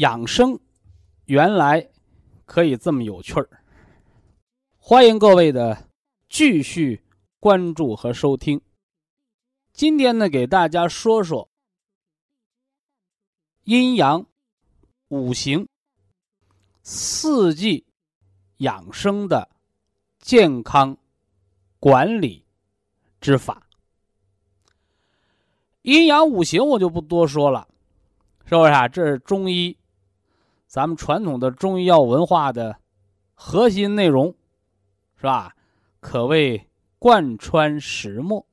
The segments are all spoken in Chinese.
养生原来可以这么有趣儿，欢迎各位的继续关注和收听。今天呢，给大家说说阴阳、五行、四季养生的健康管理之法。阴阳五行我就不多说了，是不是啊？这是中医。咱们传统的中医药文化的核心内容，是吧？可谓贯穿始末。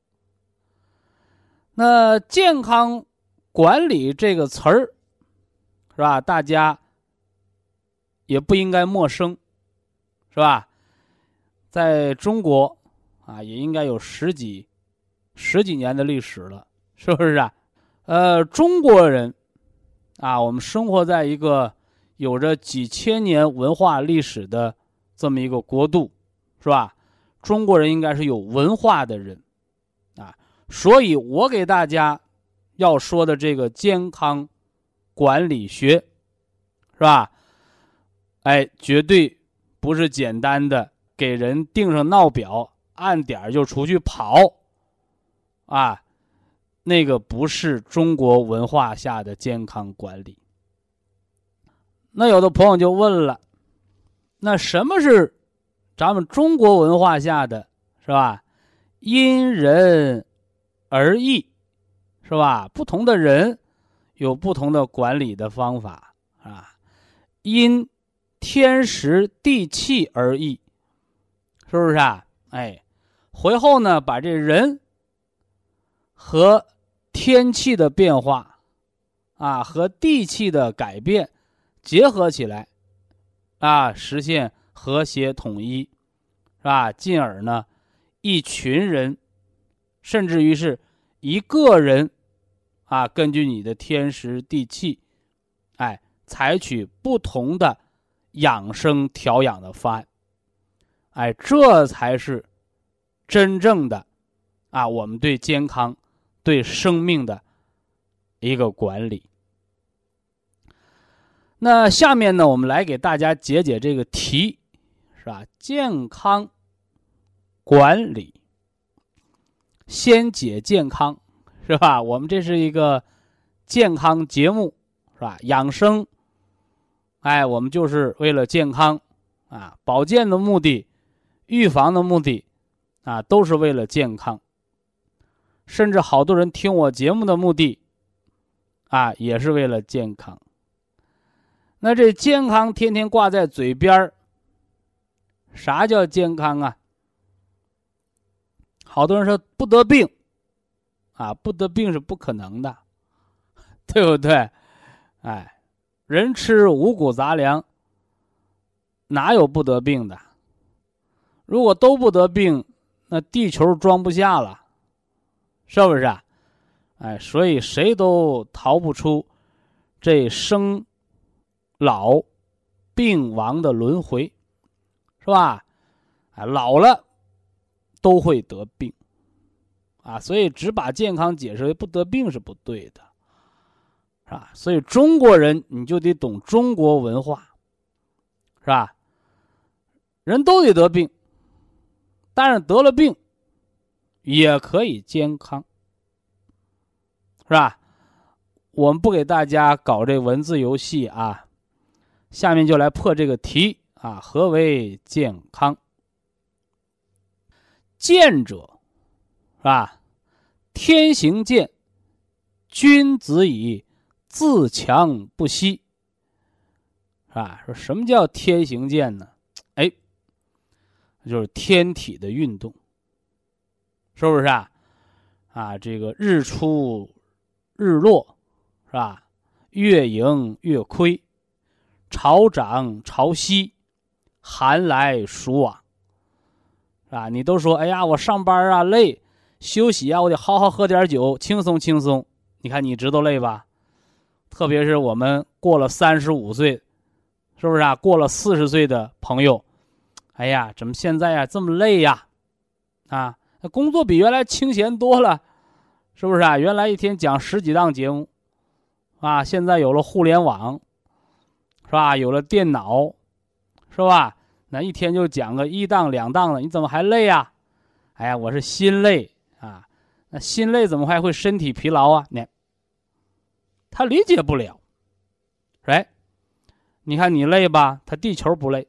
那健康管理这个词儿，是吧？大家也不应该陌生，是吧？在中国啊，也应该有十几十几年的历史了，是不是啊？呃，中国人啊，我们生活在一个。有着几千年文化历史的这么一个国度，是吧？中国人应该是有文化的人，啊，所以我给大家要说的这个健康管理学，是吧？哎，绝对不是简单的给人定上闹表，按点儿就出去跑，啊，那个不是中国文化下的健康管理。那有的朋友就问了，那什么是咱们中国文化下的，是吧？因人而异，是吧？不同的人有不同的管理的方法啊，因天时地气而异，是不是啊？哎，回后呢，把这人和天气的变化啊，和地气的改变。结合起来，啊，实现和谐统一，是吧？进而呢，一群人，甚至于是一个人，啊，根据你的天时地气，哎，采取不同的养生调养的方案，哎，这才是真正的啊，我们对健康、对生命的一个管理。那下面呢，我们来给大家解解这个题，是吧？健康管理，先解健康，是吧？我们这是一个健康节目，是吧？养生，哎，我们就是为了健康啊，保健的目的，预防的目的，啊，都是为了健康。甚至好多人听我节目的目的，啊，也是为了健康。那这健康天天挂在嘴边儿，啥叫健康啊？好多人说不得病，啊，不得病是不可能的，对不对？哎，人吃五谷杂粮，哪有不得病的？如果都不得病，那地球装不下了，是不是？哎，所以谁都逃不出这生。老、病亡的轮回，是吧？啊，老了都会得病，啊，所以只把健康解释为不得病是不对的，是吧？所以中国人你就得懂中国文化，是吧？人都得得病，但是得了病也可以健康，是吧？我们不给大家搞这文字游戏啊。下面就来破这个题啊，何为健康？健者，是吧？天行健，君子以自强不息。是吧？说什么叫天行健呢？哎，就是天体的运动，是不是啊？啊，这个日出日落，是吧？月盈月亏，潮涨潮汐，寒来暑往，是吧？你都说，哎呀，我上班啊累，休息啊，我得好好喝点酒，轻松轻松。你看，你知道累吧？特别是我们过了三十五岁。是不是啊？过了四十岁的朋友，哎呀，怎么现在呀这么累呀？啊，工作比原来清闲多了，是不是啊？原来一天讲十几档节目，啊，现在有了互联网，是吧？有了电脑，是吧？那一天就讲个一档两档的，你怎么还累呀？哎呀，我是心累啊。那心累怎么还会身体疲劳啊？你，他理解不了，哎。你看你累吧，他地球不累，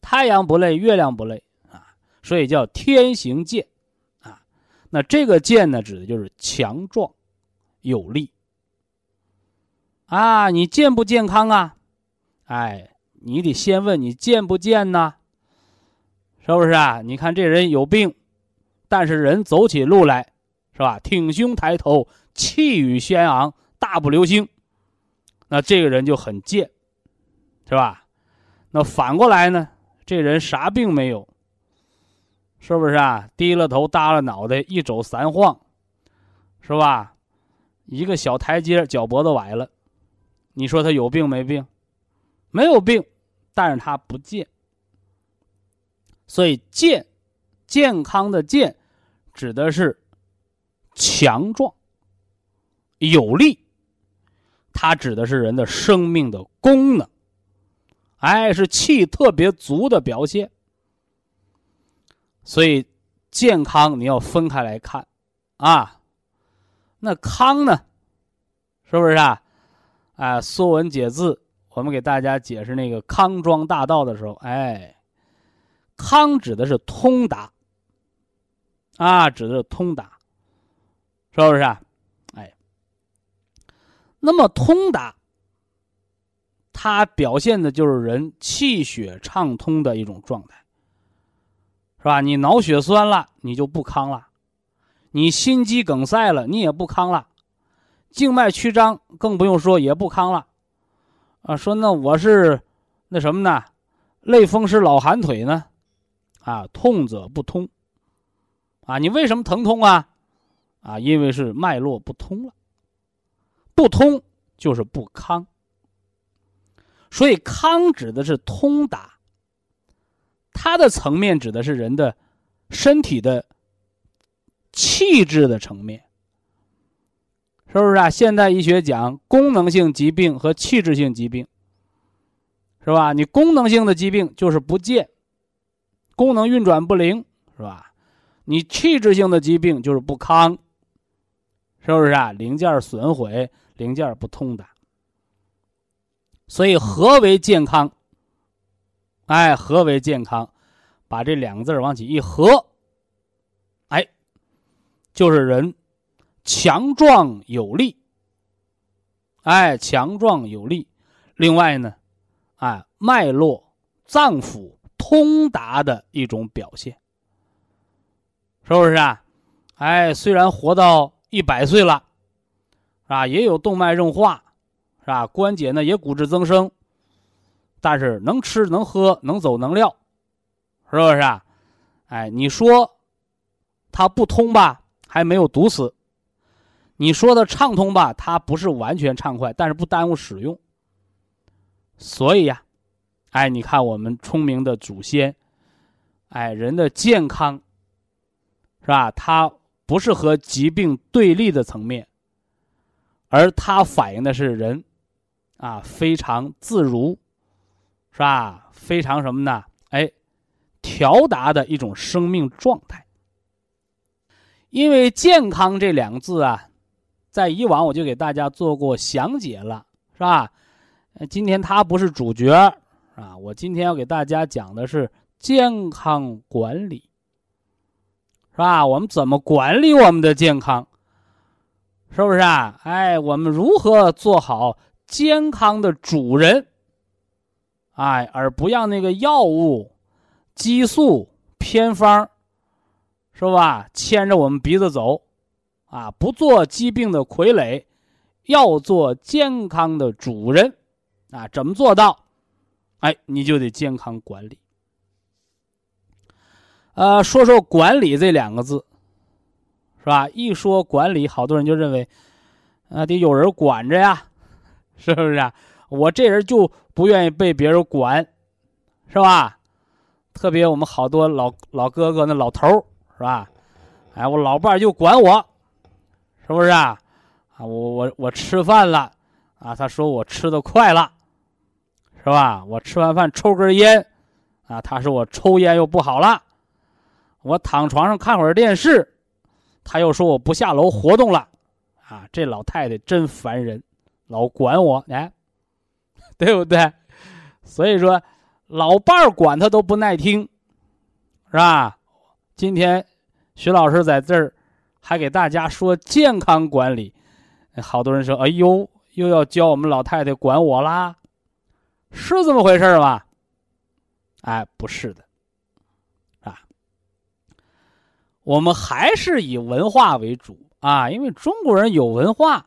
太阳不累，月亮不累啊，所以叫天行健，啊，那这个健呢，指的就是强壮、有力。啊，你健不健康啊？哎，你得先问你健不健呢？是不是啊？你看这人有病，但是人走起路来，是吧？挺胸抬头，气宇轩昂，大步流星。那这个人就很贱，是吧？那反过来呢？这人啥病没有？是不是啊？低了头，耷了脑袋，一走三晃，是吧？一个小台阶，脚脖子崴了。你说他有病没病？没有病，但是他不健。所以健，健康的健，指的是强壮、有力。它指的是人的生命的功能，哎，是气特别足的表现。所以，健康你要分开来看，啊，那康呢，是不是啊？哎，《说文解字》，我们给大家解释那个康庄大道的时候，哎，康指的是通达，啊，指的是通达，是不是啊？哎那么通达，它表现的就是人气血畅通的一种状态，是吧？你脑血栓了，你就不康了；你心肌梗塞了，你也不康了；静脉曲张更不用说，也不康了。啊，说那我是那什么呢？类风湿老寒腿呢？啊，痛则不通。啊，你为什么疼痛啊？啊，因为是脉络不通了。不通就是不康，所以康指的是通达，它的层面指的是人的身体的气质的层面，是不是啊？现代医学讲功能性疾病和器质性疾病，是吧？你功能性的疾病就是不健，功能运转不灵，是吧？你器质性的疾病就是不康，是不是啊？零件损毁。零件不通的，所以何为健康？哎，何为健康？把这两个字往起一合，哎，就是人强壮有力。哎，强壮有力。另外呢，哎，脉络脏腑通达的一种表现，是不是啊？哎，虽然活到一百岁了。啊，也有动脉硬化，是吧？关节呢也骨质增生，但是能吃能喝能走能撂，是不是啊？哎，你说它不通吧，还没有堵死；你说的畅通吧，它不是完全畅快，但是不耽误使用。所以呀，哎，你看我们聪明的祖先，哎，人的健康，是吧？它不是和疾病对立的层面。而它反映的是人，啊，非常自如，是吧？非常什么呢？哎，调达的一种生命状态。因为“健康”这两个字啊，在以往我就给大家做过详解了，是吧？今天他不是主角啊，我今天要给大家讲的是健康管理，是吧？我们怎么管理我们的健康？是不是啊？哎，我们如何做好健康的主人？哎，而不让那个药物、激素、偏方，是吧？牵着我们鼻子走，啊，不做疾病的傀儡，要做健康的主人，啊，怎么做到？哎，你就得健康管理。呃，说说管理这两个字。是吧？一说管理，好多人就认为，啊，得有人管着呀，是不是啊？我这人就不愿意被别人管，是吧？特别我们好多老老哥哥那老头是吧？哎，我老伴就管我，是不是啊？啊，我我我吃饭了，啊，他说我吃的快了，是吧？我吃完饭抽根烟，啊，他说我抽烟又不好了，我躺床上看会儿电视。他又说我不下楼活动了，啊，这老太太真烦人，老管我，哎，对不对？所以说，老伴儿管他都不耐听，是吧？今天徐老师在这儿还给大家说健康管理，好多人说，哎呦，又要教我们老太太管我啦，是这么回事吧？哎，不是的。啊我们还是以文化为主啊，因为中国人有文化，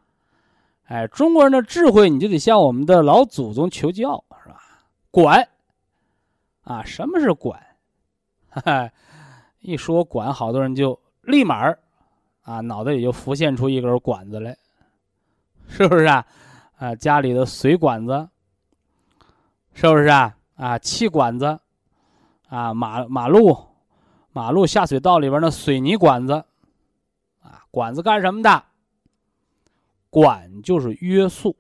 哎，中国人的智慧你就得向我们的老祖宗求教，是吧？管，啊，什么是管？哈哈一说管，好多人就立马啊，脑袋里就浮现出一根管子来，是不是啊？啊，家里的水管子，是不是啊？啊，气管子，啊，马马路。马路下水道里边的水泥管子，啊，管子干什么的？管就是约束，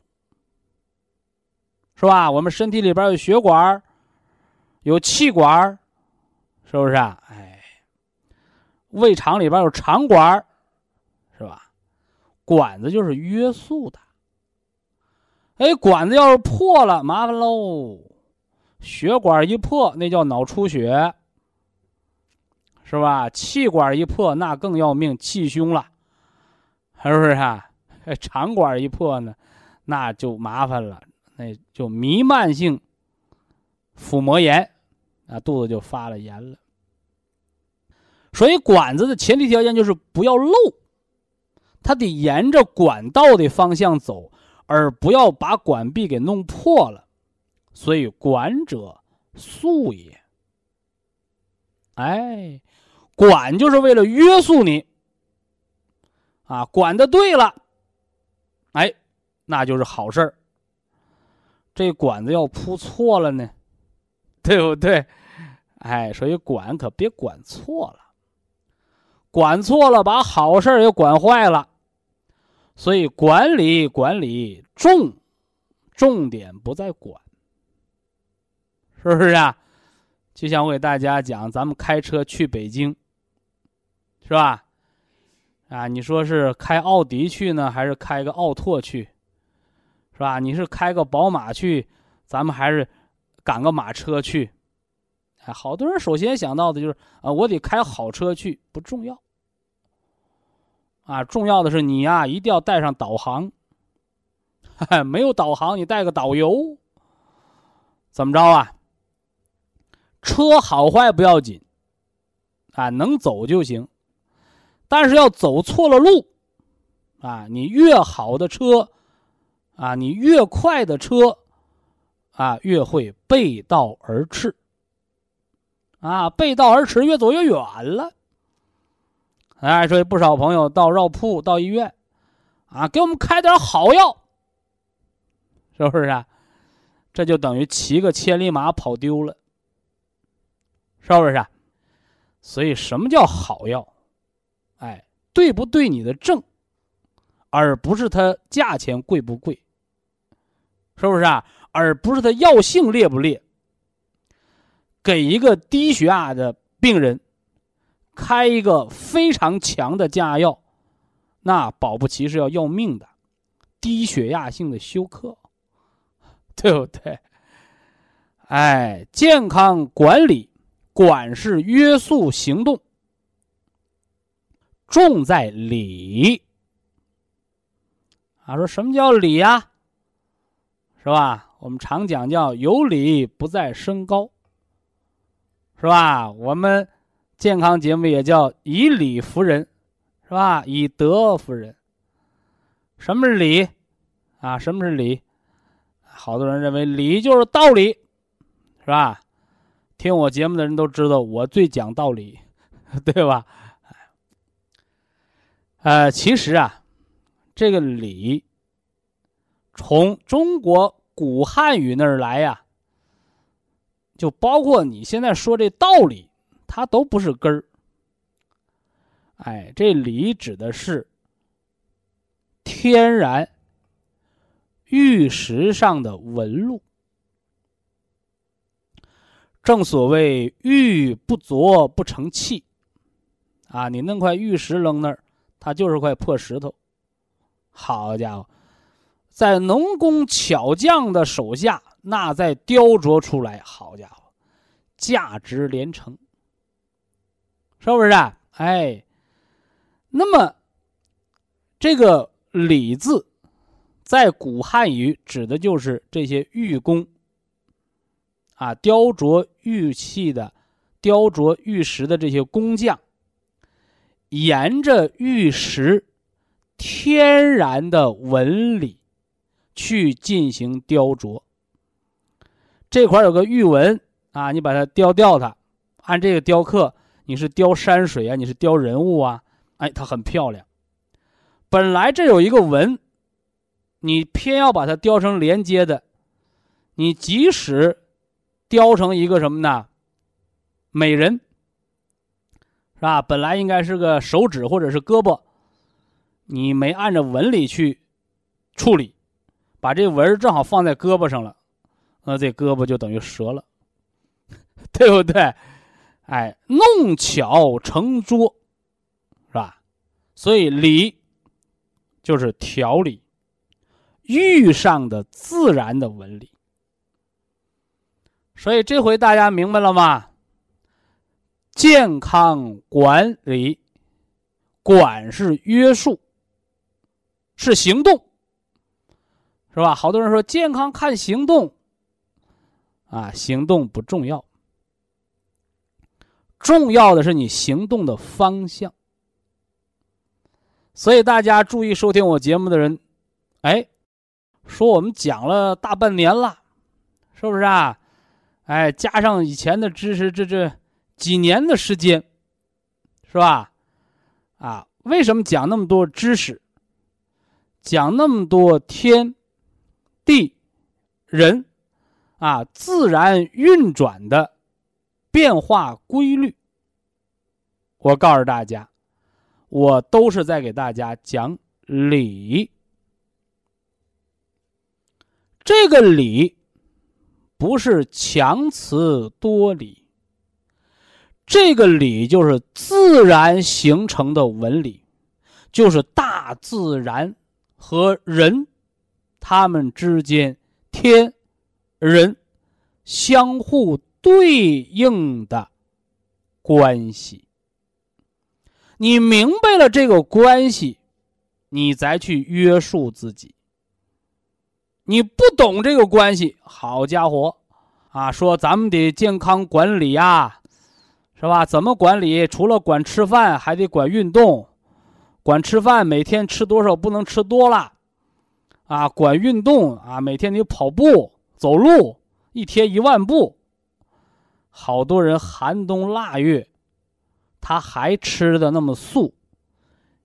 是吧？我们身体里边有血管，有气管，是不是啊？哎，胃肠里边有肠管，管子就是约束的。哎，管子要是破了，麻烦喽。血管一破，那叫脑出血。是吧？气管一破，那更要命，气胸了，是不是啊？肠管一破呢，那就麻烦了，那就弥漫性腹膜炎，啊，肚子就发了炎了。所以管子的前提条件就是不要漏，它得沿着管道的方向走，而不要把管壁给弄破了。所以管者素也。哎。管就是为了约束你，啊，管的对了，哎，那就是好事儿。这管子要铺错了呢，对不对？哎，所以管可别管错了，管错了把好事儿也管坏了。所以管理管理重，重点不在管，是不是啊？就像我给大家讲，咱们开车去北京。是吧？啊，你说是开奥迪去呢，还是开个奥拓去？是吧？你是开个宝马去，咱们还是赶个马车去？哎，好多人首先想到的就是啊，我得开好车去，不重要。啊，重要的是你呀，一定要带上导航。没有导航，你带个导游，怎么着啊？车好坏不要紧，啊，能走就行。但是要走错了路，啊，你越好的车，啊，你越快的车，啊，越会背道而驰，啊，背道而驰，越走越远了。哎，所以不少朋友到药铺、到医院，啊，给我们开点好药，是不是啊？这就等于骑个千里马跑丢了，是不是啊？所以，什么叫好药？哎，对不对？你的症，而不是它价钱贵不贵，是不是啊？而不是它药性烈不烈。给一个低血压的病人开一个非常强的降压药，那保不齐是要要命的，低血压性的休克，对不对？哎，健康管理，管是约束行动，重在理。啊，说什么叫理呀？是吧？我们常讲叫有理不在身高，是吧？我们健康节目也叫以理服人，是吧？以德服人。什么是理？啊，什么是理？好多人认为理就是道理。是吧？听我节目的人都知道，我最讲道理，对吧？呃，其实啊，这个理从中国古汉语那儿来呀，就包括你现在说这道理，它都不是根儿。哎，这理指的是天然玉石上的纹路。正所谓玉不琢不成器，啊，你弄块玉石扔那儿，它就是块破石头。好家伙，在农工巧匠的手下，那再雕琢出来，好家伙，价值连城，是不是？啊？哎，那么这个“礼”字，在古汉语指的就是这些玉工。啊，雕琢玉器的、雕琢玉石的这些工匠，沿着玉石天然的纹理去进行雕琢。这块有个玉纹啊，你把它雕掉它，按这个雕刻，你是雕山水啊，你是雕人物啊，哎，它很漂亮。本来这有一个纹，你偏要把它雕成连接的，你即使。雕成一个什么呢？美人，是吧？本来应该是个手指或者是胳膊，你没按照纹理去处理，把这纹正好放在胳膊上了，那这胳膊就等于折了，对不对？哎，弄巧成拙，是吧？所以理就是调理，玉上的自然的纹理。所以这回大家明白了吗？健康管理，管是约束，是行动，是吧？好多人说健康看行动，啊，行动不重要，重要的是你行动的方向。所以大家注意收听我节目的人，哎，说我们讲了大半年了，是不是啊？哎，加上以前的知识，这这几年的时间，是吧？啊，为什么讲那么多知识？讲那么多天地人啊，自然运转的变化规律？我告诉大家，我都是在给大家讲理。这个理。不是强词夺理，这个理就是自然形成的纹理，就是大自然和人他们之间天人相互对应的关系。你明白了这个关系，你再去约束自己。你不懂这个关系，好家伙，啊，说咱们得健康管理呀，是吧？怎么管理？除了管吃饭，还得管运动。管吃饭，每天吃多少不能吃多了，啊，管运动啊，每天得跑步、走路，一天一万步。好多人寒冬腊月，他还吃的那么素，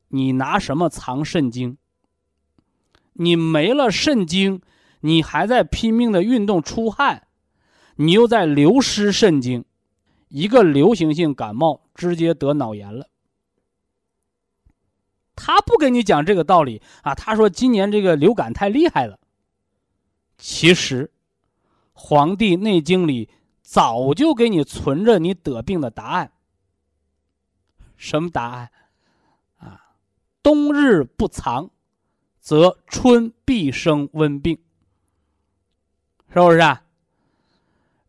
你拿什么藏肾精？你没了肾精，你还在拼命的运动出汗，你又在流失肾精，一个流行性感冒直接得脑炎了。他不跟你讲这个道理啊，他说今年这个流感太厉害了。其实，《黄帝内经》里早就给你存着你得病的答案。什么答案？啊，冬日不藏。则春必生温病，是不是？啊？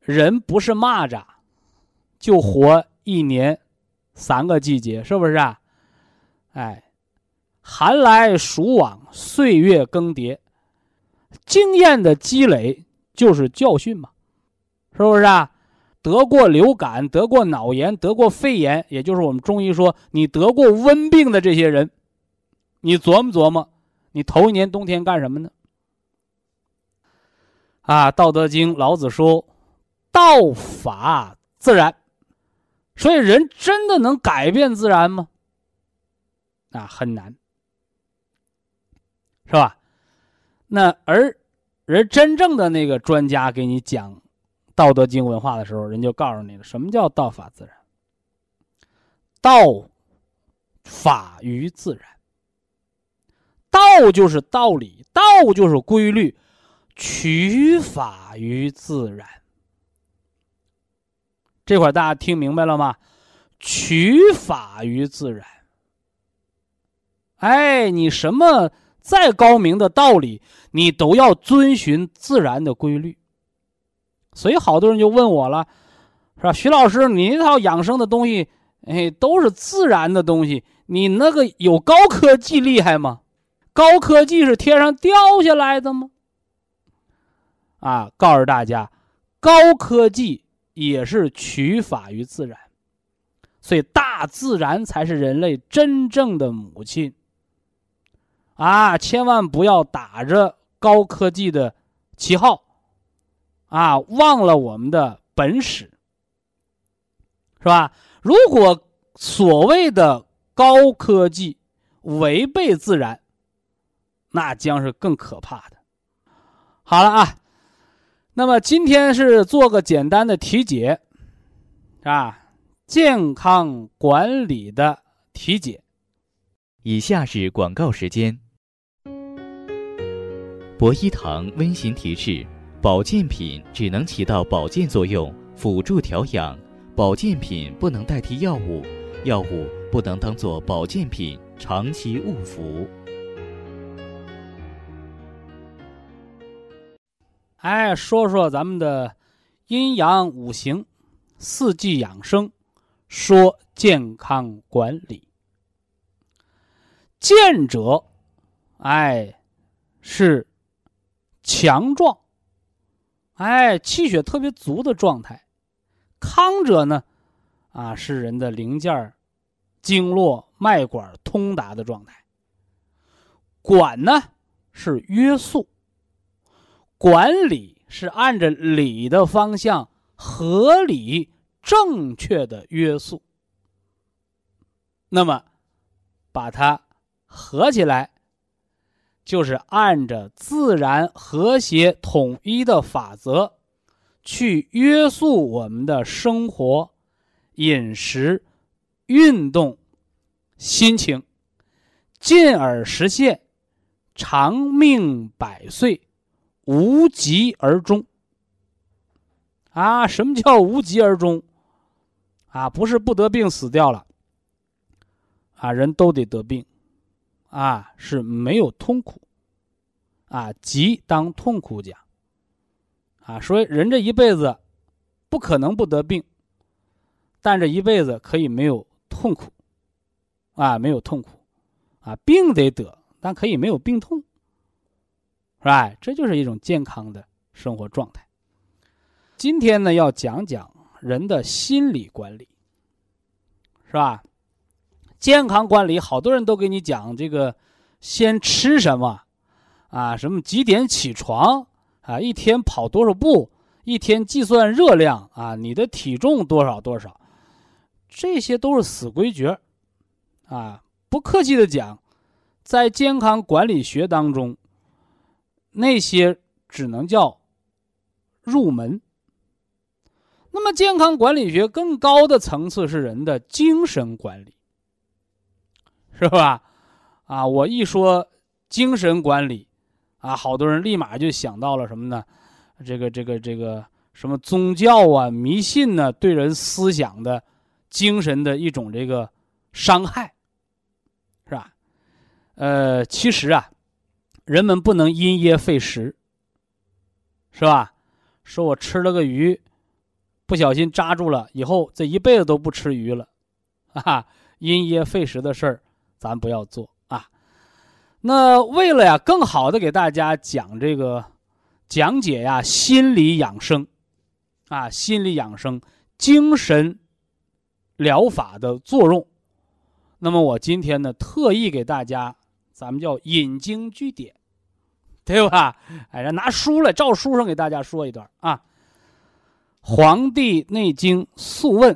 人不是蚂蚱，就活一年三个季节，是不是？啊？哎，寒来暑往，岁月更迭，经验的积累就是教训嘛，是不是啊？得过流感、得过脑炎、得过肺炎，也就是我们中医说你得过温病的这些人，你琢磨琢磨，你头一年冬天干什么呢？啊，《道德经》老子说：“道法自然。”所以，人真的能改变自然吗？啊，很难，是吧？那而人真正的那个专家给你讲。道德经文化的时候，人就告诉你了，什么叫道法自然？道法于自然。道就是道理，道就是规律，取法于自然。这块大家听明白了吗？取法于自然。哎，你什么再高明的道理，你都要遵循自然的规律。所以好多人就问我了，是吧？徐老师，你那套养生的东西，哎，都是自然的东西，你那个有高科技厉害吗？高科技是天上掉下来的吗？啊，告诉大家，高科技也是取法于自然，所以大自然才是人类真正的母亲。啊，千万不要打着高科技的旗号。啊，忘了我们的本始，是吧？如果所谓的高科技违背自然，那将是更可怕的。好了啊，那么今天是做个简单的体检，啊，健康管理的体检。以下是广告时间。博一堂温馨提示。保健品只能起到保健作用，辅助调养。保健品不能代替药物，药物不能当做保健品长期误服。哎，说说咱们的阴阳五行、四季养生，说健康管理。健者，哎，是强壮。哎，气血特别足的状态，康者呢，啊，是人的零件经络、脉管通达的状态。管呢是约束，管理是按着理的方向，合理正确的约束。那么，把它合起来。就是按着自然和谐统一的法则，去约束我们的生活、饮食、运动、心情，进而实现长命百岁、无疾而终。啊，什么叫无疾而终？啊，不是不得病死掉了。啊，人都得得病。啊，是没有痛苦，啊，疾当痛苦讲，啊，所以人这一辈子不可能不得病，但这一辈子可以没有痛苦，啊，没有痛苦，啊，病得得，但可以没有病痛，是吧？这就是一种健康的生活状态。今天呢，要讲讲人的心理管理，是吧？健康管理，好多人都给你讲这个，先吃什么，啊，什么几点起床，啊，一天跑多少步，一天计算热量，啊，你的体重多少多少，这些都是死规矩，啊，不客气的讲，在健康管理学当中，那些只能叫入门。那么，健康管理学更高的层次是人的精神管理。是吧？啊，我一说精神管理，啊，好多人立马就想到了什么呢？这个、这个、这个什么宗教啊、迷信呢，对人思想的、精神的一种这个伤害，是吧？呃，其实啊，人们不能因噎废食，是吧？说我吃了个鱼，不小心扎住了，以后这一辈子都不吃鱼了，啊，因噎废食的事儿，咱不要做啊。那为了呀，更好的给大家讲这个讲解呀，心理养生，啊，心理养生、精神疗法的作用，那么我今天呢，特意给大家，咱们叫引经据典。对吧？哎，拿书来，照书上给大家说一段啊，《黄帝内经·素问》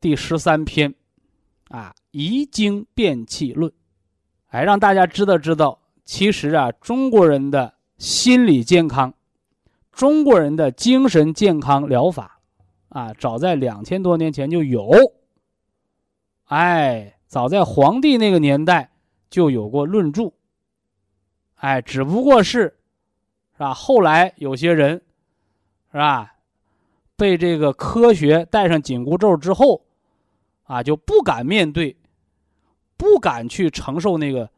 第十三篇，啊，《遗精变气论》，哎，让大家知道知道，其实啊，中国人的心理健康，中国人的精神健康疗法，啊，早在两千多年前就有，哎，早在黄帝那个年代就有过论著。哎，只不过是，是吧？后来有些人，是吧？被这个科学戴上紧箍咒之后，啊，就不敢面对，不敢去承受那个，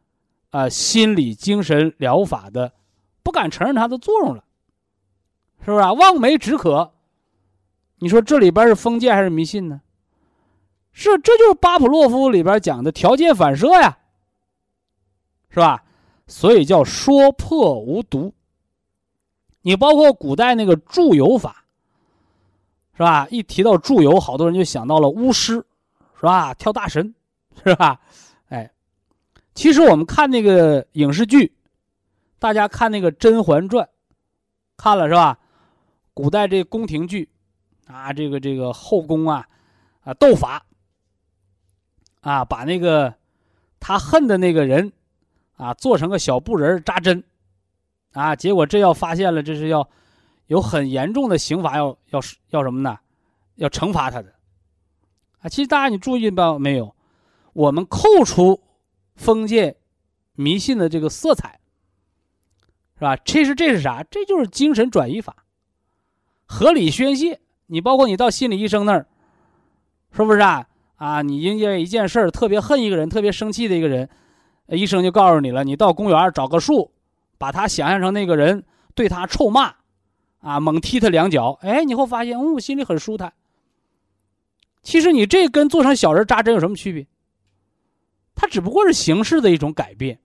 啊，心理精神疗法的，不敢承认它的作用了，是不是啊？望梅止渴，你说这里边是封建还是迷信呢？是，这就是巴甫洛夫里边讲的条件反射呀，是吧？所以叫说破无毒。你包括古代那个祝由法，是吧？一提到祝由，好多人就想到了巫师，是吧？跳大神，是吧？哎，其实我们看那个影视剧，大家看那个《甄嬛传》，看了是吧？古代这宫廷剧，啊，这个这个后宫啊，啊斗法，啊，把那个他恨的那个人。啊，做成个小布人扎针，啊，结果这要发现了，这是要有很严重的刑罚，要要要什么呢？要惩罚他的。啊，其实大家你注意到没有？我们扣除封建迷信的这个色彩，是吧？这是这是啥？这就是精神转移法，合理宣泄。你包括你到心理医生那儿，是不是啊？啊，你因为一件事儿特别恨一个人，特别生气的一个人。医生就告诉你了，你到公园找个树，把他想象成那个人，对他臭骂，啊，猛踢他两脚，哎，你会发现，哦，心里很舒坦。其实你这跟做成小人扎针有什么区别？它只不过是形式的一种改变，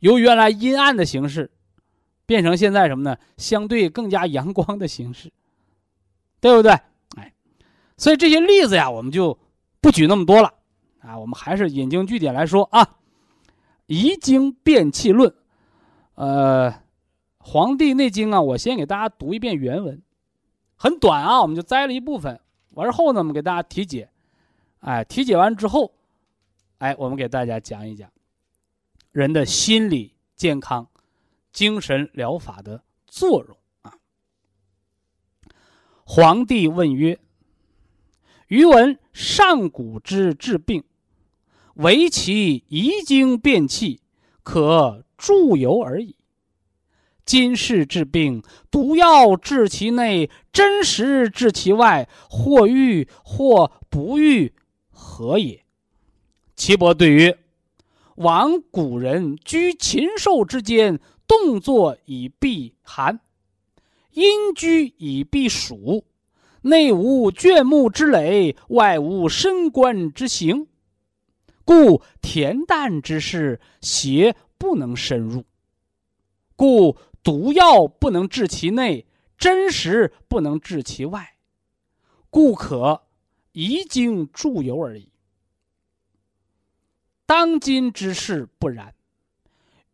由原来阴暗的形式，变成现在什么呢？相对更加阳光的形式，对不对？哎，所以这些例子呀，我们就不举那么多了，啊，我们还是引经据典来说啊。《遗经变气论》，呃，《黄帝内经》啊，我先给大家读一遍原文，很短啊，我们就摘了一部分。完后呢，我们给大家题解，哎，题解完之后，哎，我们给大家讲一讲人的心理健康、精神疗法的作用啊。皇帝问曰：“余闻上古之治病。”唯其遗精变气，可助游而已。今世治病，毒药治其内，真实治其外，或愈或不愈，何也？岐伯对曰：“往古人居禽兽之间，动作以避寒，阴居以避暑，内无倦木之累，外无深关之行。”故恬淡之事，邪不能深入；故毒药不能治其内，真实不能治其外。故可遗精助游而已。当今之事不然，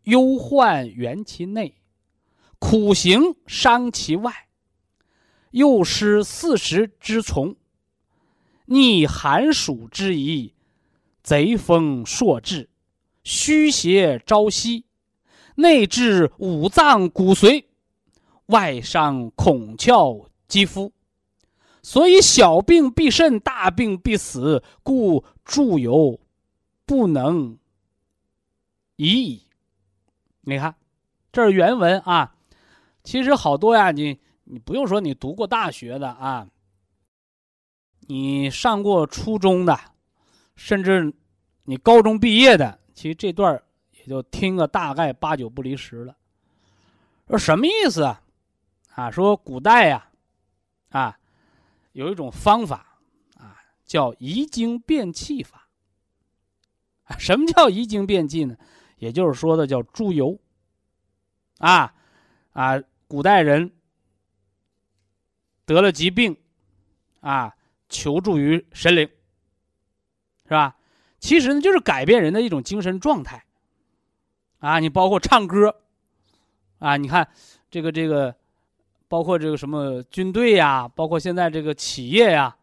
忧患源其内，苦行伤其外，又失四时之从，逆寒暑之宜。贼风朔至，虚邪朝夕，内治五脏骨髓，外伤孔窍肌肤，所以小病必甚，大病必死。故助游不能已矣。你看，这是原文啊。其实好多呀，你你不用说，你读过大学的啊，你上过初中的。甚至，你高中毕业的，其实这段也就听个大概八九不离十了。说什么意思啊？啊，说古代呀，啊，有一种方法啊，叫移精变气法。什么叫移精变气呢？也就是说的叫猪油。啊啊，古代人得了疾病，啊，求助于神灵，是吧？其实呢，就是改变人的一种精神状态。啊，你包括唱歌，啊，你看这个这个，包括这个什么军队呀，包括现在这个企业呀，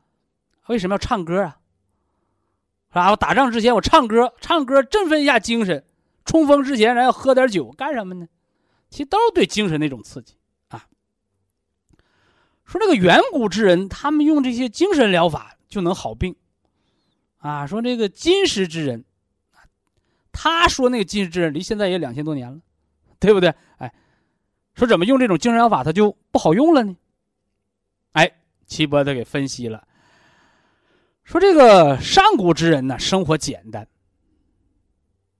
为什么要唱歌啊？是吧？我打仗之前我唱歌，唱歌振奋一下精神；冲锋之前咱要喝点酒，干什么呢？其实都是对精神的一种刺激啊。说这个远古之人，他们用这些精神疗法就能好病，啊，说这个今时之人。他说：“那个近视之人离现在也两千多年了，对不对？哎，说怎么用这种精神疗法，它就不好用了呢？哎，齐伯他给分析了，说这个上古之人呢，生活简单。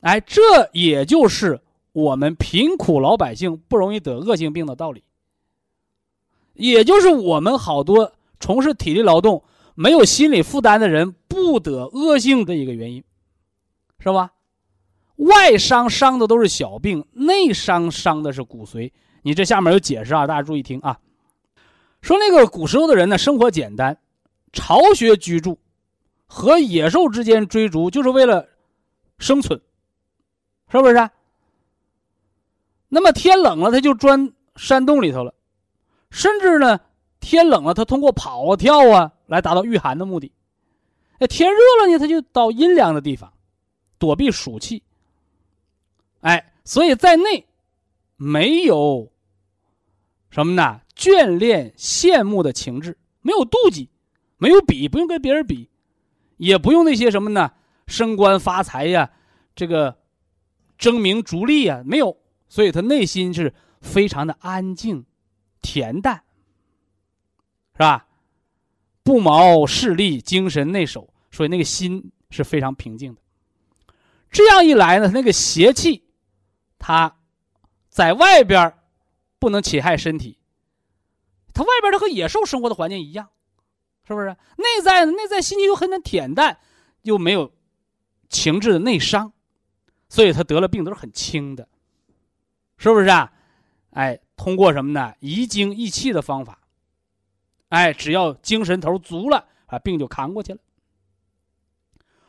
哎，这也就是我们贫苦老百姓不容易得恶性病的道理，也就是我们好多从事体力劳动、没有心理负担的人不得恶性的一个原因，是吧？”外伤伤的都是小病，内伤伤的是骨髓。你这下面有解释啊，大家注意听啊。说那个古时候的人呢，生活简单，巢穴居住，和野兽之间追逐，就是为了生存，是不是？那么天冷了，他就钻山洞里头了，甚至呢，天冷了，他通过跑啊跳啊来达到御寒的目的。那天热了呢，他就到阴凉的地方，躲避暑气。哎，所以在内没有什么呢？眷恋、羡慕的情志，没有妒忌，没有比，不用跟别人比，也不用那些什么呢？升官发财呀，这个争名逐利呀，没有。所以他内心是非常的安静、恬淡，是吧？不毛势利，精神内守，所以那个心是非常平静的。这样一来呢，那个邪气。他在外边不能侵害身体，他外边他和野兽生活的环境一样，是不是？内在呢？内在心情又很恬淡，又没有情志的内伤，所以他得了病都是很轻的，是不是啊？哎，通过什么呢？移精益气的方法，哎，只要精神头足了啊，病就扛过去了。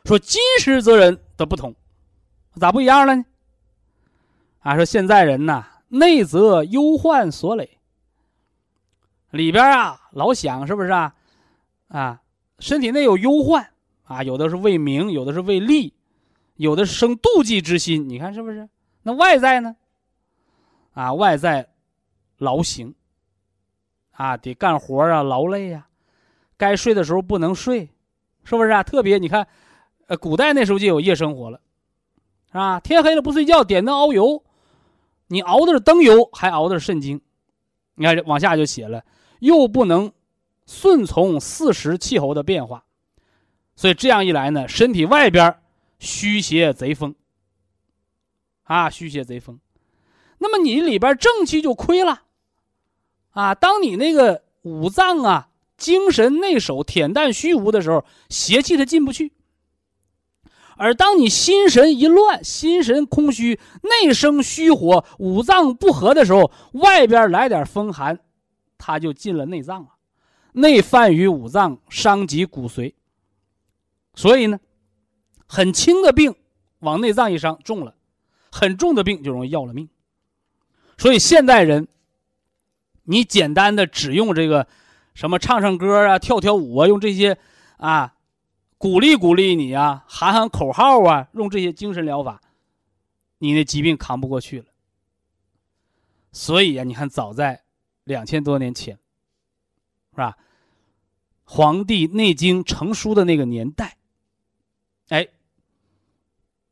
说今时则人的不同，咋不一样了呢？啊，说现在人呐，内则忧患所累，里边啊老想是不是啊？啊，身体内有忧患啊，有的是为名，有的是为利，有的是生妒忌之心。你看是不是？那外在呢？啊，外在劳形啊，得干活啊，劳累呀，该睡的时候不能睡，是不是啊？特别你看，呃，古代那时候就有夜生活了，是吧？天黑了不睡觉，点灯熬油。你熬的是灯油，还熬的是肾精，你看往下就写了，又不能顺从四时气候的变化，所以这样一来呢，身体外边虚邪贼风啊，虚邪贼风，那么你里边正气就亏了啊。当你那个五脏啊，精神内守、恬淡虚无的时候，邪气它进不去。而当你心神一乱，心神空虚，内生虚火，五脏不和的时候，外边来点风寒，它就进了内脏了，内犯于五脏，伤及骨髓。所以呢，很轻的病往内脏一伤，重了；很重的病就容易要了命。所以现代人，你简单的只用这个什么唱唱歌啊、跳跳舞啊，用这些啊。鼓励鼓励你啊，喊喊口号啊，用这些精神疗法，你那疾病扛不过去了。所以啊，你看，早在两千多年前，是吧？《黄帝内经》成书的那个年代，哎，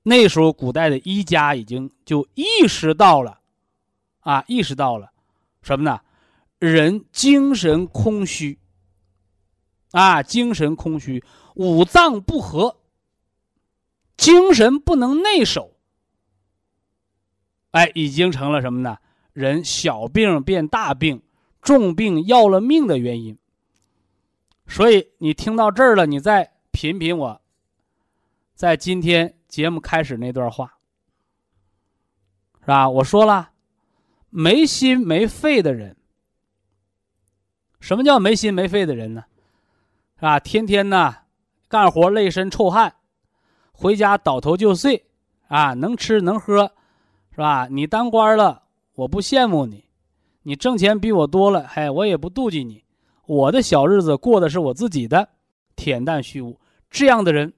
那时候古代的医家已经就意识到了，啊，意识到了什么呢？人精神空虚，啊，精神空虚。五脏不和，精神不能内守，哎，已经成了什么呢？人小病变大病，重病要了命的原因。所以你听到这儿了，你再品品我在今天节目开始那段话，是吧？我说了，没心没肺的人，什么叫没心没肺的人呢？啊？天天呢干活累身臭汗，回家倒头就睡，啊，能吃能喝，是吧？你当官了，我不羡慕你，你挣钱比我多了，嘿，我也不妒忌你。我的小日子过的是我自己的，恬淡虚无。这样的人，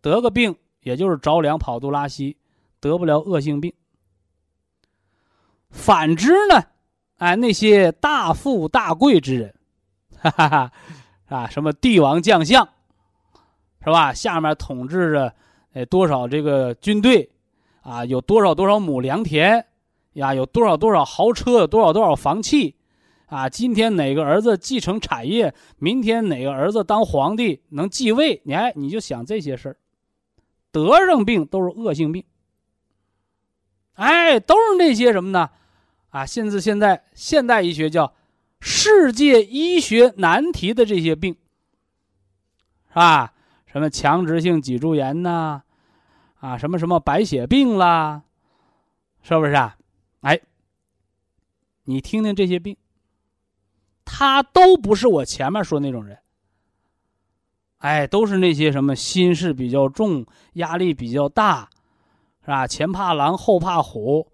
得个病也就是着凉、跑肚、拉稀，得不了恶性病。反之呢，哎，那些大富大贵之人，哈哈哈，啊，什么帝王将相，是吧？下面统治着，哎，多少这个军队，啊，有多少多少亩良田，呀，有多少多少豪车，有多少多少房契。啊，今天哪个儿子继承产业？明天哪个儿子当皇帝能继位？你哎，你就想这些事儿，得上病都是恶性病。哎，都是那些什么呢？啊，甚至现在现代医学叫世界医学难题的这些病，是吧？什么强直性脊柱炎呐，啊，什么什么白血病啦，是不是啊？哎，你听听这些病。他都不是我前面说那种人，哎，都是那些什么心事比较重、压力比较大，是吧？前怕狼后怕虎，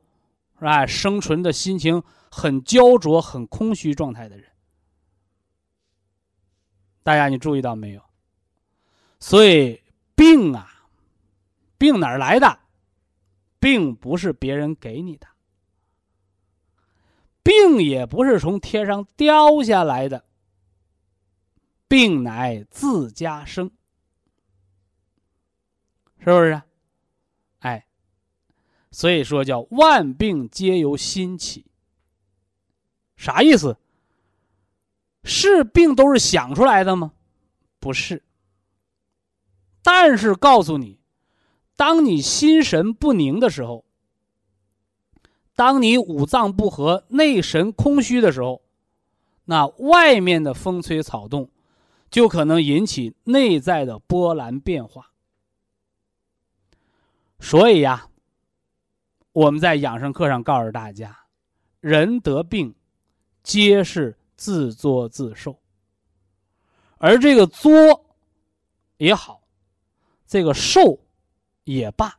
是吧？生存的心情很焦灼、很空虚状态的人。大家你注意到没有？所以病啊，病哪儿来的？病不是别人给你的。病也不是从天上掉下来的，病乃自家生，是不是？哎，所以说叫万病皆由心起。啥意思？是病都是想出来的吗？不是。但是告诉你，当你心神不宁的时候。当你五脏不和、内神空虚的时候，那外面的风吹草动，就可能引起内在的波澜变化。所以呀，我们在养生课上告诉大家，人得病，皆是自作自受。而这个作也好，这个受也罢。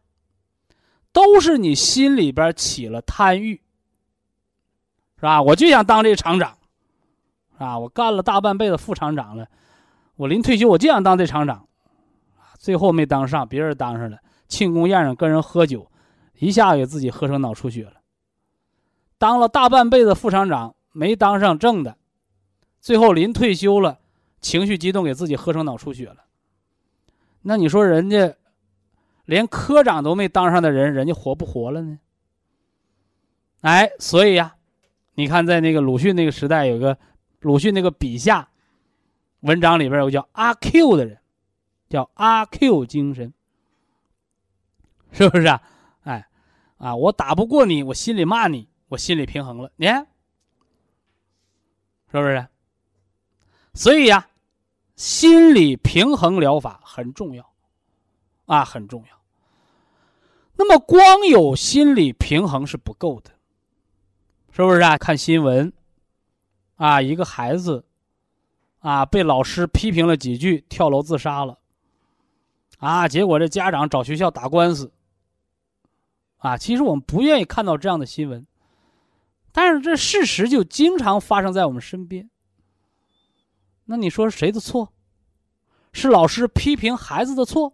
都是你心里边起了贪欲，是吧？我就想当这厂长，啊，我干了大半辈子副厂长了，我临退休我就想当这厂长，最后没当上，别人当上了。庆功宴上跟人喝酒，一下给自己喝成脑出血了。当了大半辈子副厂长，没当上正的，最后临退休了，情绪激动给自己喝成脑出血了。那你说人家？连科长都没当上的人，人家活不活了呢？哎，所以呀，你看，在那个鲁迅那个时代，有个鲁迅那个笔下文章里边有个叫阿 Q 的人，叫阿 Q 精神，是不是啊？哎，啊，我打不过你，我心里骂你，我心里平衡了，你看，是不是？所以呀，心理平衡疗法很重要，啊，很重要。那么光有心理平衡是不够的，是不是啊？看新闻，啊，一个孩子，啊，被老师批评了几句，跳楼自杀了，啊，结果这家长找学校打官司，啊，其实我们不愿意看到这样的新闻，但是这事实就经常发生在我们身边。那你说谁的错？是老师批评孩子的错？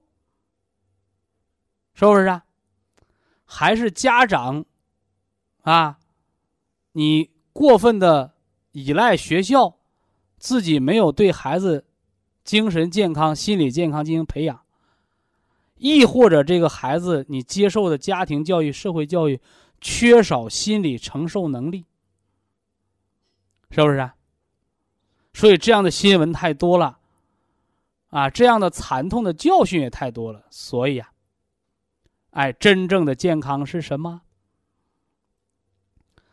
是不是啊？还是家长，啊，你过分的依赖学校，自己没有对孩子精神健康、心理健康进行培养，亦或者这个孩子你接受的家庭教育、社会教育缺少心理承受能力，是不是？所以这样的新闻太多了，啊，这样的惨痛的教训也太多了，所以啊。哎，真正的健康是什么？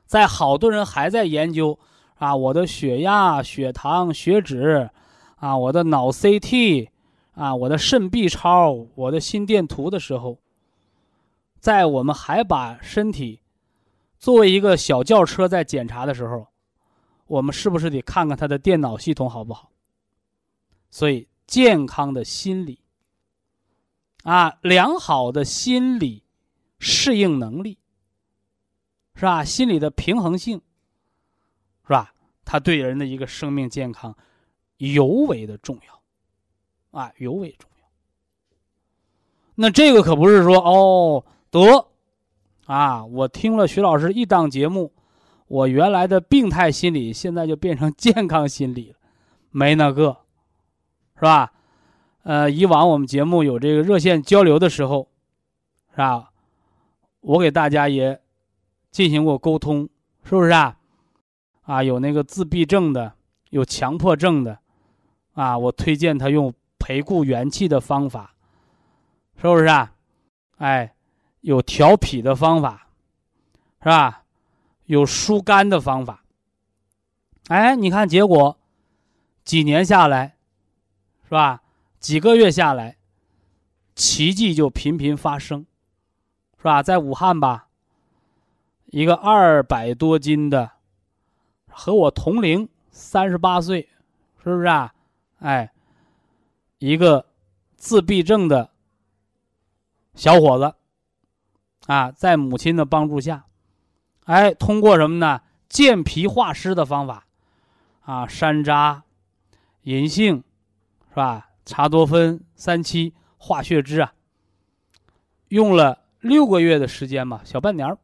在好多人还在研究啊，我的血压、血糖、血脂，啊，我的脑 CT，啊，我的肾 B 超，我的心电图的时候，在我们还把身体作为一个小轿车在检查的时候，我们是不是得看看它的电脑系统好不好？所以，健康的心理，啊，良好的心理适应能力，是吧？心理的平衡性，是吧？它对人的一个生命健康尤为的重要，啊，尤为重要。那这个可不是说哦，得，啊，我听了徐老师一档节目，我原来的病态心理现在就变成健康心理了，没那个。是吧？呃，以往我们节目有这个热线交流的时候，是吧？我给大家也进行过沟通，是不是啊？啊，有那个自闭症的，有强迫症的，啊，我推荐他用培固元气的方法，是不是啊？哎，有调脾的方法，是吧？有疏肝的方法。哎，你看结果，几年下来。是吧？几个月下来，奇迹就频频发生，是吧？在武汉吧，一个二百多斤的，和我同龄，三十八岁，是不是啊？哎，一个自闭症的小伙子，啊，在母亲的帮助下，哎，通过什么呢？健脾化湿的方法，啊，山楂、银杏。是吧？茶多酚、三七、化血脂啊，用了六个月的时间吧，小半年儿，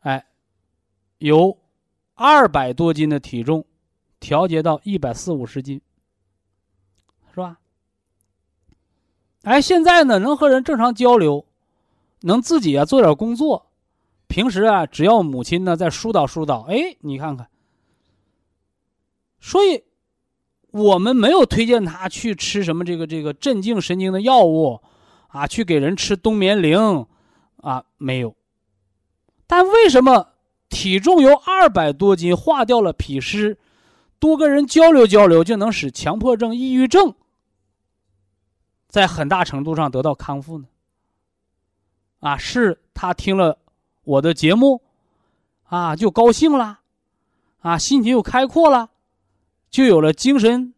哎，由二百多斤的体重调节到一百四五十斤，是吧？哎，现在呢，能和人正常交流，能自己啊做点工作，平时啊，只要母亲呢在疏导疏导，哎，你看看，所以。我们没有推荐他去吃什么这个这个镇静神经的药物，啊，去给人吃冬眠灵，啊，没有。但为什么体重由二百多斤化掉了脾湿，多跟人交流交流就能使强迫症、抑郁症在很大程度上得到康复呢？啊，是他听了我的节目，啊，就高兴了，啊，心情又开阔了。就有了精神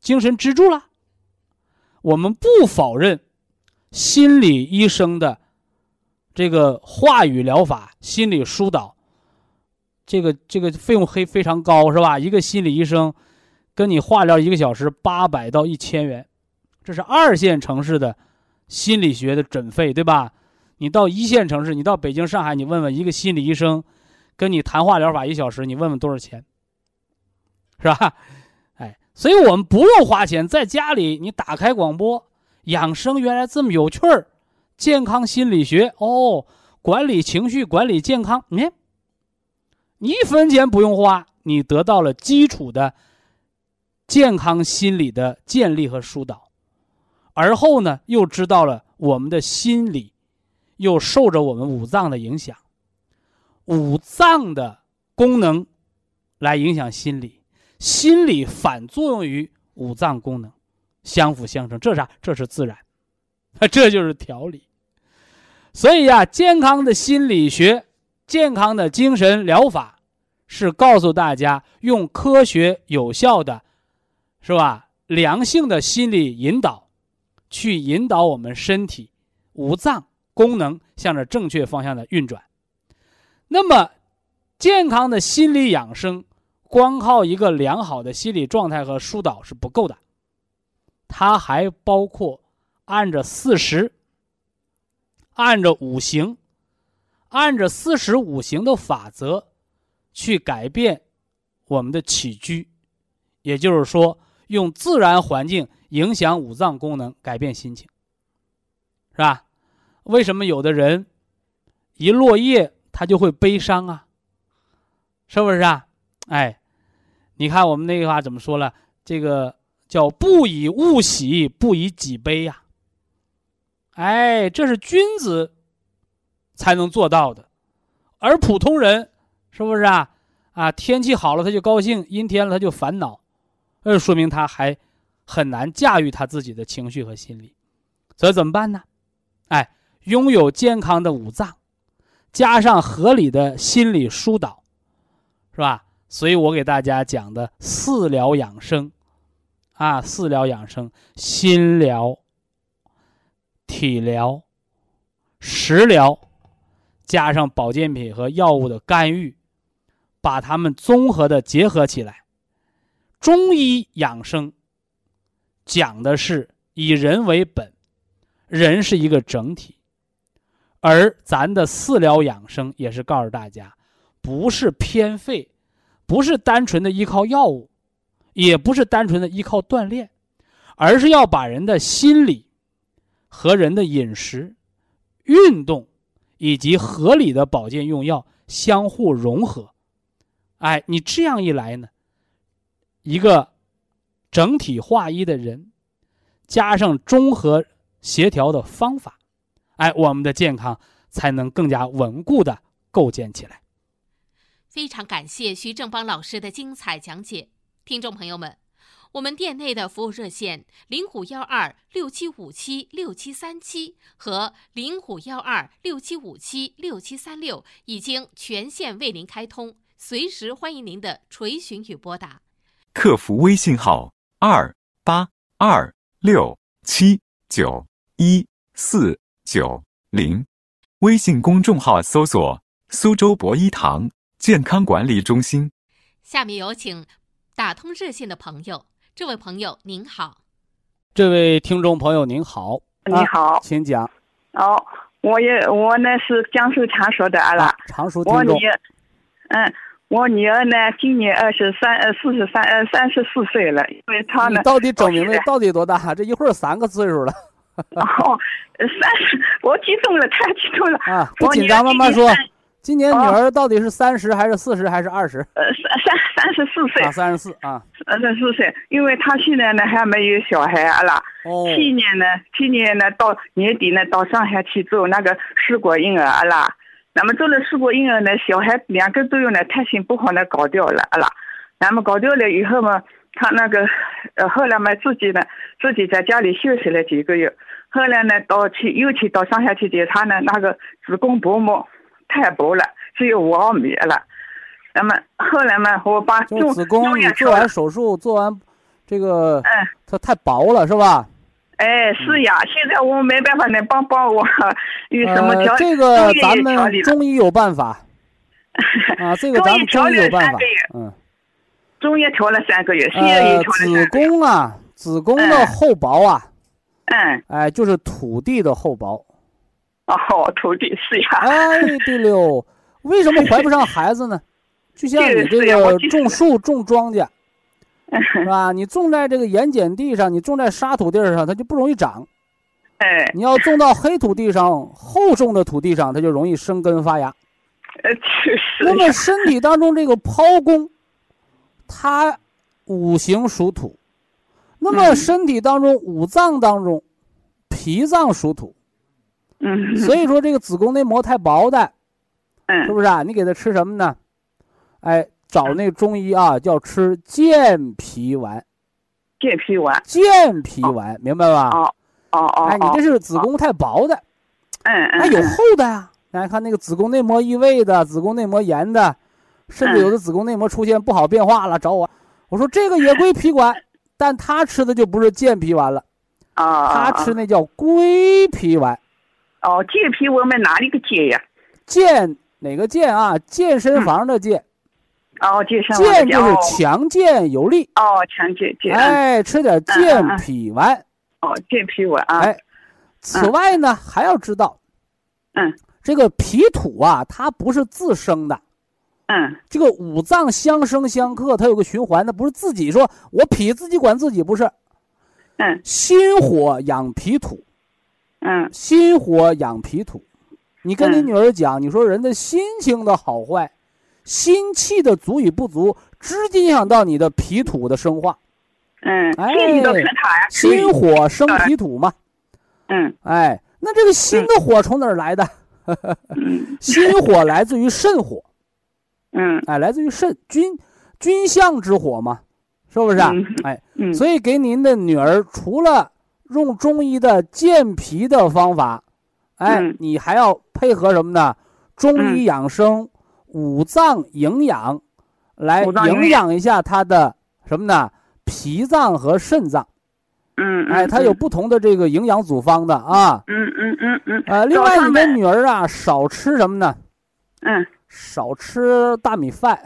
精神支柱了。我们不否认心理医生的这个话语疗法、心理疏导，这个这个费用非非常高，是吧？一个心理医生跟你化疗一个小时八百到一千元，这是二线城市的心理学的诊费，对吧？你到一线城市，你到北京、上海，你问问一个心理医生跟你谈话疗法一小时，你问问多少钱？是吧？哎，所以我们不用花钱，在家里你打开广播，养生原来这么有趣儿，健康心理学哦，管理情绪，管理健康，你看你一分钱不用花，你得到了基础的健康心理的建立和疏导，而后呢，又知道了我们的心理又受着我们五脏的影响，五脏的功能来影响心理。心理反作用于五脏功能，相辅相成，这啥？这是自然，这就是调理。所以呀，健康的心理学、健康的精神疗法，是告诉大家用科学有效的，是吧？良性的心理引导，去引导我们身体五脏功能向着正确方向的运转。那么，健康的心理养生。光靠一个良好的心理状态和疏导是不够的，它还包括按着四时、按着五行、按着四时五行的法则去改变我们的起居，也就是说，用自然环境影响五脏功能，改变心情，是吧？为什么有的人一落叶他就会悲伤啊？是不是啊？哎。你看我们那句话怎么说了？这个叫“不以物喜，不以己悲”呀。哎，这是君子才能做到的，而普通人是不是啊？啊，天气好了他就高兴，阴天了他就烦恼，呃，说明他还很难驾驭他自己的情绪和心理。所以怎么办呢？哎，拥有健康的五脏，加上合理的心理疏导，是吧？所以我给大家讲的四疗养生，啊，四疗养生，心疗、体疗、食疗，加上保健品和药物的干预，把它们综合的结合起来。中医养生讲的是以人为本。人是一个整体，而咱的四疗养生也是告诉大家，不是偏废，不是单纯的依靠药物，也不是单纯的依靠锻炼，而是要把人的心理和人的饮食、运动以及合理的保健用药相互融合。哎，你这样一来呢，一个整体划一的人，加上综合。协调的方法，哎，我们的健康才能更加稳固的构建起来。非常感谢徐正邦老师的精彩讲解，听众朋友们，我们店内的服务热线零五幺二六七五七六七三七和零五幺二六七五七六七三六已经全线为您开通，随时欢迎您的垂询与拨打。客服微信号二八二六七九。一四九零，微信公众号搜索“苏州博一堂健康管理中心”。下面有请打通热线的朋友，这位朋友您好，这位听众朋友您好，你好，请讲。哦，我也我呢是江苏常熟的阿拉，常熟听众。嗯，我女儿呢今年二十三呃四十三呃三十四岁了，因为她呢。你到底整明白到底多大？这一会儿三个岁数了。哦，三十，我激动了，太激动了啊！不紧张，慢慢说。今年女儿到底是三十还是四十还是二十？呃，三三三十四岁。啊，三十四啊。三十四岁，因为她现在呢还没有小孩啊啦。哦。去年呢，去年呢到年底呢到上海去做那个试管婴儿啊啦。那么做了试管婴儿呢，小孩两个多月呢胎心不好呢搞掉了啊啦。那么搞掉了以后嘛。他那个，呃，后来嘛，自己呢，自己在家里休息了几个月。后来呢，到去又去到上海去检查呢，那个子宫薄膜太薄了，只有五毫米了。那么后来嘛，我把中子宫你做完手术，做完这个，嗯，它太薄了，是吧？哎，是呀，现在我没办法，能帮帮我有什么调？这个 咱们中医有办法。啊，这个咱们中医有办法，嗯。中医调了三个月，西医调了子宫啊，子宫的厚薄啊，嗯，哎，就是土地的厚薄。哦，土地是呀。哎，对了，为什么怀不上孩子呢？就 像你这个种树、种庄稼，是吧？你种在这个盐碱地上，你种在沙土地上，它就不容易长。哎，你要种到黑土地上、厚重的土地上，它就容易生根发芽。呃，确实。那么身体当中这个剖宫。它五行属土，那么身体当中五脏当中，脾脏属土，嗯，所以说这个子宫内膜太薄的，嗯，是不是啊？你给它吃什么呢？哎，找那中医啊，叫吃健脾丸。健脾丸。健脾丸，明白吧？哦哦哦。哎，你这是子宫太薄的，嗯嗯。还有厚的呀？大家看那个子宫内膜异位的，子宫内膜炎的。甚至有的子宫内膜出现不好变化了，找我，我说这个也归脾管，但他吃的就不是健脾丸了，啊，他吃那叫归脾丸。哦，健脾我们哪里个健呀？健哪个健啊？健身房的健。哦，健身。健就是强健有力。哦，强健健。哎，吃点健脾丸。哦，健脾丸啊。哎，此外呢，还要知道，嗯，这个脾土啊，它不是自生的。嗯，这个五脏相生相克，它有个循环，它不是自己说我脾自己管自己，不是。嗯，心火养脾土，嗯，心火养脾土。你跟你女儿讲，你说人的心情的好坏，心气的足与不足，直接影响到你的脾土的生化。嗯，哎，心火生脾土嘛。嗯，哎，那这个心的火从哪儿来的？心火来自于肾火。嗯，哎，来自于肾，君君相之火嘛，是不是？嗯哎，嗯，所以给您的女儿除了用中医的健脾的方法，哎，嗯你还要配合什么呢？中医嗯养生、五脏营养，来营营养一下它的什么呢？脾脏和肾脏，嗯，哎，它有不同的这个营养组方的啊。嗯嗯嗯嗯，呃，另外你的女儿啊，少吃什么呢？嗯，少吃大米饭，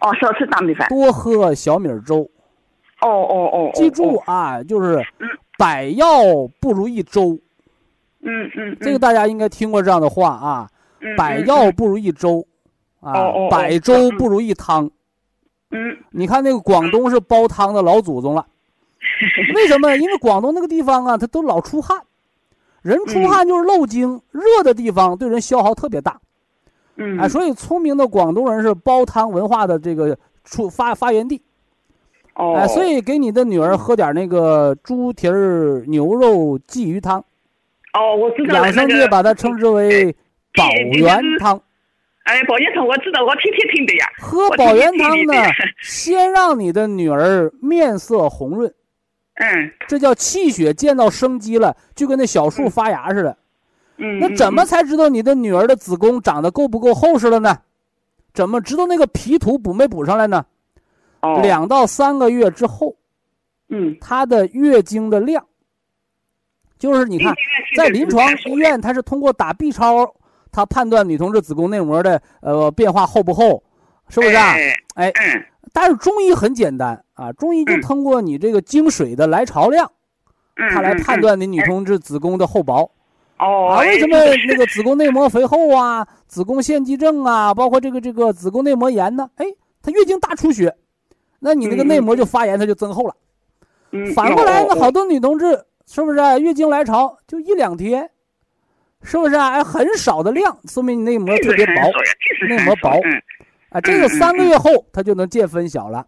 哦，少吃大米饭，多喝小米粥。哦哦哦，记住哦，啊，就是嗯。百药不如一粥，嗯嗯，这个大家应该听过这样的话啊。百药，不如一粥，啊百粥不如一汤。嗯你看那个广东是煲汤的老祖宗了，为什么？因为广东那个地方啊，它都老出汗，人出嗯汗就是漏精，热的地方对人消耗特别大。嗯，哎，所以聪明的广东人是煲汤文化的这个出发发源地。哦，哎，所以给你的女儿喝点那个猪蹄儿牛肉鲫鱼汤，哦，我知道养生界把它称之为保元汤。哎，保元汤我知道，我天天听的呀。喝我保元汤呢先让你的女儿面色红润，嗯这叫气血见到生机了，就跟那小树发芽似的。嗯，那怎么才知道你的女儿的子宫长得够不够厚实了呢？怎么知道那个皮土补没补上来呢？哦两到三个月之后，嗯，她的月经的量，就是你看，在临床医院，它是通过打 B 超，它判断女同志子宫内膜的呃变化厚不厚，是不是啊？哎但是中医很简单啊，中医就嗯通过你这个经水的来潮量，嗯，它来嗯判断你女同志子宫的厚薄。哦，啊，哎为什么那个子宫内膜肥厚啊，子宫腺肌症啊，包括这个这个子宫内膜炎呢？哎，她月经大出血，那你那个嗯内膜就发炎，它就增厚了。嗯反过来呢，哦好多女同志是不是啊月经来潮就一两天，是不是啊？哎，很少的量，说明你内膜特别薄内膜薄嗯啊。这个嗯三个月后它就能见分晓了。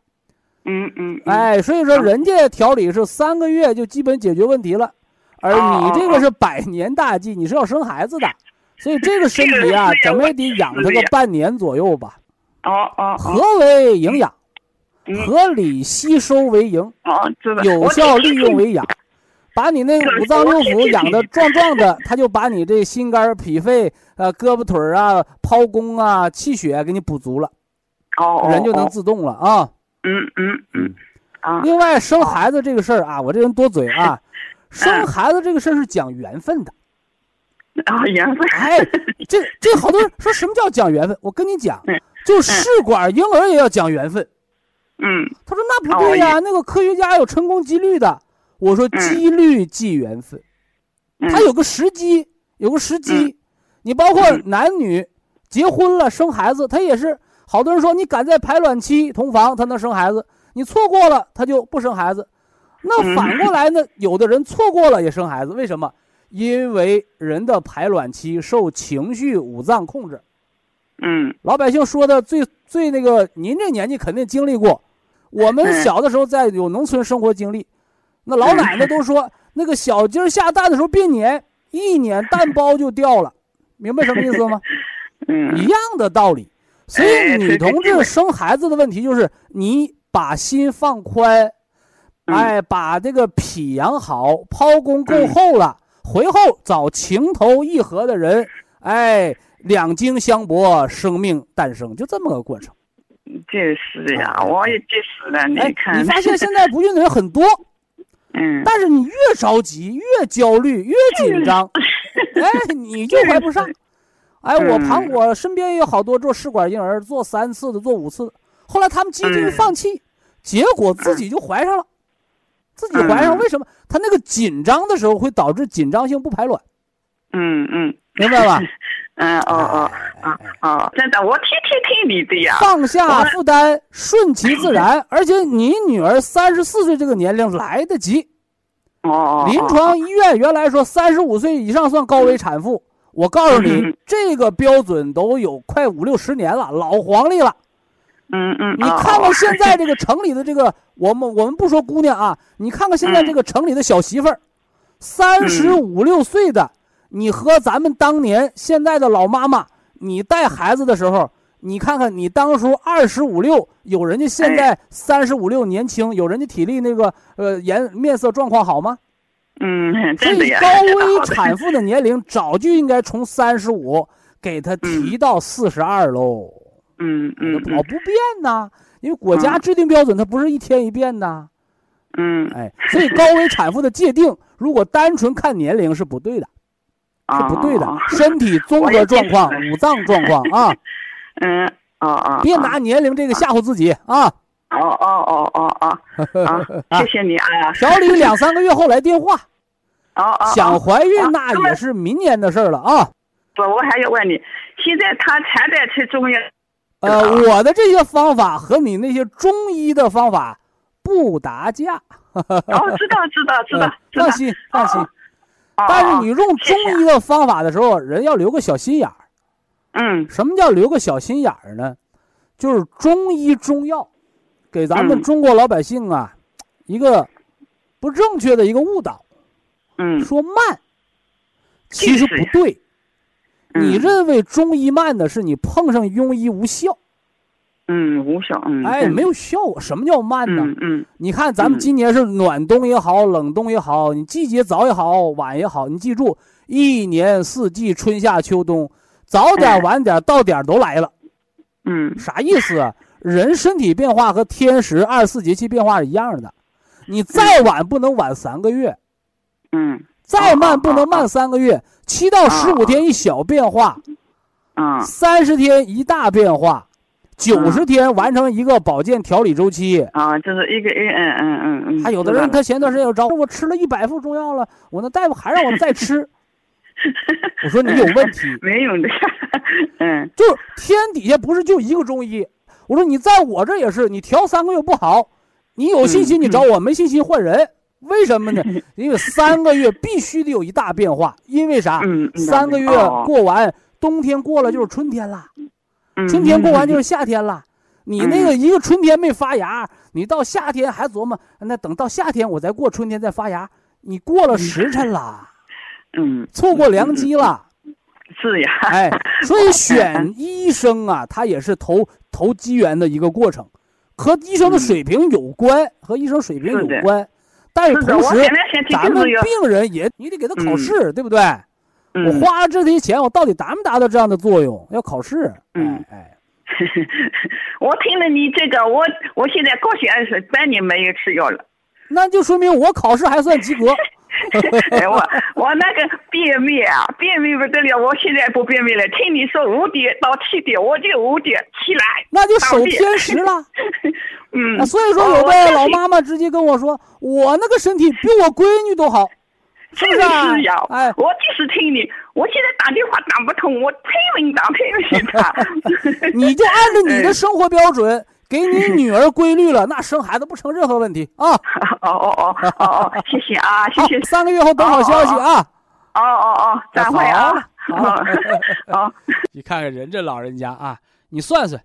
嗯嗯，哎，所以说人家调理是三个月就基本解决问题了，而你这个是百年大计，你是要生孩子的，所以这个身体啊，怎么也得养它个半年左右吧。哦哦，何为营养？嗯合理吸收为营，有效利用为养。把你那五脏六腑养的 壮壮的，他就把你这心肝脾肺呃胳膊腿儿啊、剖宫啊、气血给你补足了，哦，人就能自动了啊。嗯嗯嗯啊，另外，生孩子这个事儿啊，我这人多嘴啊，生孩子这个事儿是讲缘分的。啊，缘分，哎，这这好多人说什么叫讲缘分？我跟你讲嗯，就试管婴儿也要讲缘分。嗯他说那不对呀、那个科学家有成功几率的。我说嗯几率即缘分，嗯，它有个时机，有个时机。你包括嗯男女结婚了生孩子，他也是好多人说你赶在排卵期同房，他能生孩子；你错过了，他就不生孩子。那嗯反过来呢？有的人错过了也生孩子，为什么？因为人的排卵期受情绪五脏控制。嗯老百姓说的最最那个，您这年纪肯定经历过。我们嗯小的时候在有农村生活经历，那老奶奶都说，那个小鸡儿下蛋的时候别撵，一撵蛋包就掉了，明白什么意思吗？嗯一样的道理。所以哎女同志生孩子的问题就是你把心放宽，嗯哎，把这个脾养好，剖宫够嗯厚了，回后找情投意合的人，哎，两经相搏，生命诞生，就这么个过程。就是呀，我也就是了，你哎，看，你发现 现在不孕的人很多，嗯，但是你越着急、越焦虑、越紧张，哎，你就怀不上。哎，我旁嗯我身边也有好多做试管婴儿，做三次的，做五次。的，后来他们几乎嗯放弃，结果自己就怀上了，自己怀上，嗯。为什么？他那个紧张的时候会导致紧张性不排卵，嗯嗯。明白吧？嗯，哦哦哦哦，真的，我天天听你的呀，放下负担，顺其自然，而且你女儿三十四岁这个年龄来得及。哦哦，临床医院原来说三十五岁以上算高危产妇，我告诉你嗯，这个标准都有快五六十年了，老黄历了。嗯嗯，你看看现在这个城里的这个，我们我们不说姑娘啊，你看看现在这个城里的小媳妇儿，三十五六岁的，你和咱们当年现在的老妈妈，你带孩子的时候，你看看你当初二十五六，有人家现在三十五六年轻，有人家体力那个呃颜面色状况好吗？嗯，所以。高危产妇的年龄早就应该从三十五给她提到四十二喽。嗯嗯老不变呐，因为国家制定标准，它不是一天一变的。嗯哎，所以高危产妇的界定，如果单纯看年龄是不对的，是不对的哦。身体 综合状况、五脏 状况啊，嗯哦哦，别拿年龄这个吓唬自己啊。哦哦哦哦哦 啊！谢谢你啊。调理两三个月后来电话，哦哦。想怀孕哦那也是明年的事儿了啊。不，我还要问你，现在他才在吃中药。呃，我的这些方法和你那些中医的方法不搭架。哦，知道知道知道放。心放心。哦但是你哦用中医的方法的时候，人要留个小心眼儿。嗯。什么叫留个小心眼儿呢？就是中医中药给咱们嗯。中国老百姓啊一个不正确的一个误导，嗯。说慢，其实不对。嗯。你认为中医慢的是你碰上庸医无效，嗯无效嗯哎，没有效果。什么叫慢呢？嗯嗯你看咱们嗯今年是暖冬也好，冷冬也好，你季节早也好，晚也好，你记住，一年四季，春夏秋冬，早点哎晚点到点儿都来了。嗯啥意思啊？人身体变化和天时二十四节气变化是一样的，你再晚不能晚三个月，嗯再慢不能慢三个月，七到十五天一小变化，啊三十天一大变化，九十天完成一个保健调理周期。啊，就是一个月嗯嗯嗯嗯。还有的人他前段时间又找我，我吃了一百副中药了，我那大夫还让我再吃，我说你有问题，没有的，嗯就是天底下不是就一个中医。我说你在我这也是，你调三个月不好，你有信心你找我，没信心换人。为什么呢？因为三个月必须得有一大变化，因为啥？三个月哦过完，冬天过了就是春天了，嗯春天过完就是夏天了。你那个一个春天没发芽，你到夏天还琢磨，那等到夏天我再过春天再发芽，你过了时辰了，嗯错过良机了。是呀，哎，所以选医生啊，他也是投投机缘的一个过程，和医生的水平有关，和医生水平有关。但是同时咱们病人也你得给他考试，对不对？嗯我花了这些钱，我到底达没达到这样的作用？要考试。嗯哎哎，我听了你这个，我我现在高血压是半年没有吃药了。那就说明我考试还算及格。哎，我我那个便秘啊，便秘不得了，我现在不便秘了。听你说五点到七点，我就五点起来。那就守天时了。嗯啊，所以说我有的老妈妈直接跟我说，我那个身体比我闺女都好，是不是啊？是呀，哎，我就是听你，我现在打电话打不通，我拼命打拼命打。你就按照你的生活标准，给你女儿规律了，那生孩子不成任何问题啊。哦哦哦哦哦，谢谢啊，谢谢，。三个月后等好消息啊。哦哦哦，再会啊。好。你看看人这老人家啊，你算算，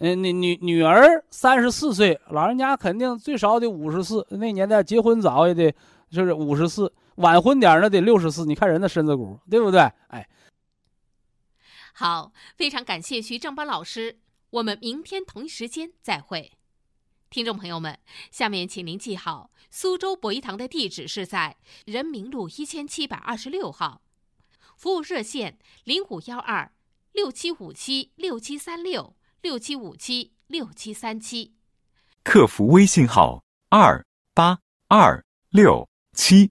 嗯，你女女儿三十四岁，老人家肯定最少得五十四，那年代结婚早也得就是五十四，晚婚点儿呢得六十四。你看人的身子骨，对不对？哎，好，非常感谢徐正邦老师，我们明天同一时间再会。听众朋友们，下面请您记好，苏州博一堂的地址是在人民路一千七百二十六号，服务热线零五幺二六七五七六七三六六七五七六七三七。客服微信号二八二六七